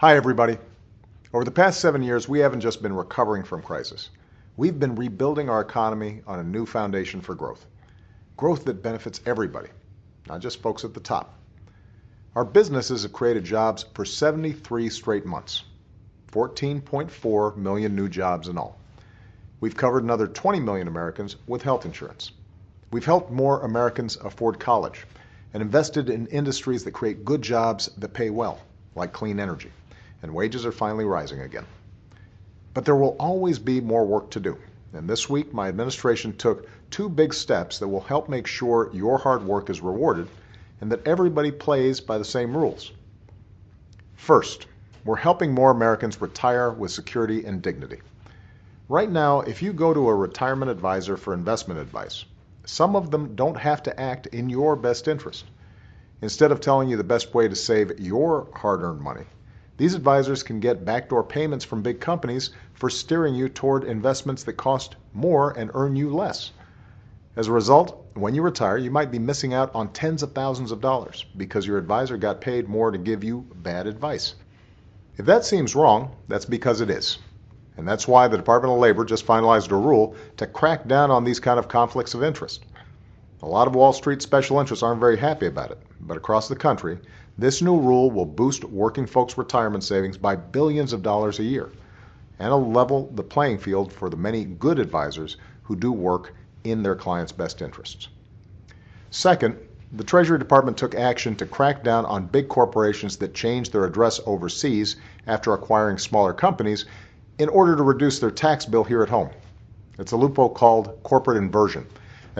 Hi, everybody. Over the past seven years, we haven't just been recovering from crisis. We've been rebuilding our economy on a new foundation for growth. Growth that benefits everybody, not just folks at the top. Our businesses have created jobs for 73 straight months, 14.4 million new jobs in all. We've covered another 20 million Americans with health insurance. We've helped more Americans afford college and invested in industries that create good jobs that pay well, like clean energy, and wages are finally rising again. But there will always be more work to do. And this week, my administration took two big steps that will help make sure your hard work is rewarded and that everybody plays by the same rules. First, we're helping more Americans retire with security and dignity. Right now, if you go to a retirement advisor for investment advice, some of them don't have to act in your best interest. Instead of telling you the best way to save your hard earned money, these advisors can get backdoor payments from big companies for steering you toward investments that cost more and earn you less. As a result, when you retire, you might be missing out on tens of thousands of dollars because your advisor got paid more to give you bad advice. If that seems wrong, that's because it is. And that's why the Department of Labor just finalized a rule to crack down on these kind of conflicts of interest. A lot of Wall Street special interests aren't very happy about it, but across the country, this new rule will boost working folks' retirement savings by billions of dollars a year and will level the playing field for the many good advisors who do work in their clients' best interests. Second, the Treasury Department took action to crack down on big corporations that changed their address overseas after acquiring smaller companies in order to reduce their tax bill here at home. It's a loophole called corporate inversion,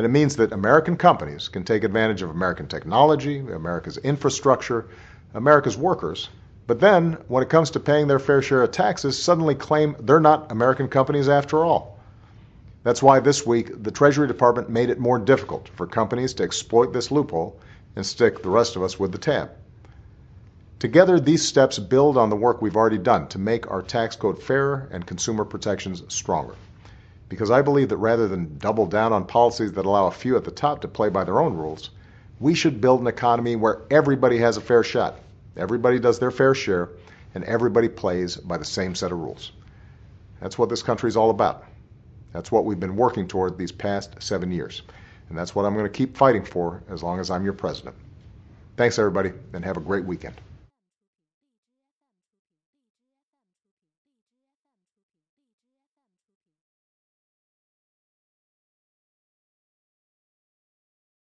and it means that American companies can take advantage of American technology, America's infrastructure, America's workers, but then when it comes to paying their fair share of taxes, suddenly claim they're not American companies after all. That's why this week the Treasury Department made it more difficult for companies to exploit this loophole and stick the rest of us with the tab. Together, these steps build on the work we've already done to make our tax code fairer and consumer protections stronger. Because I believe that rather than double down on policies that allow a few at the top to play by their own rules, we should build an economy where everybody has a fair shot, everybody does their fair share, and everybody plays by the same set of rules. That's what this country is all about. That's what we've been working toward these past seven years. And that's what I'm going to keep fighting for as long as I'm your president. Thanks, everybody, and have a great weekend.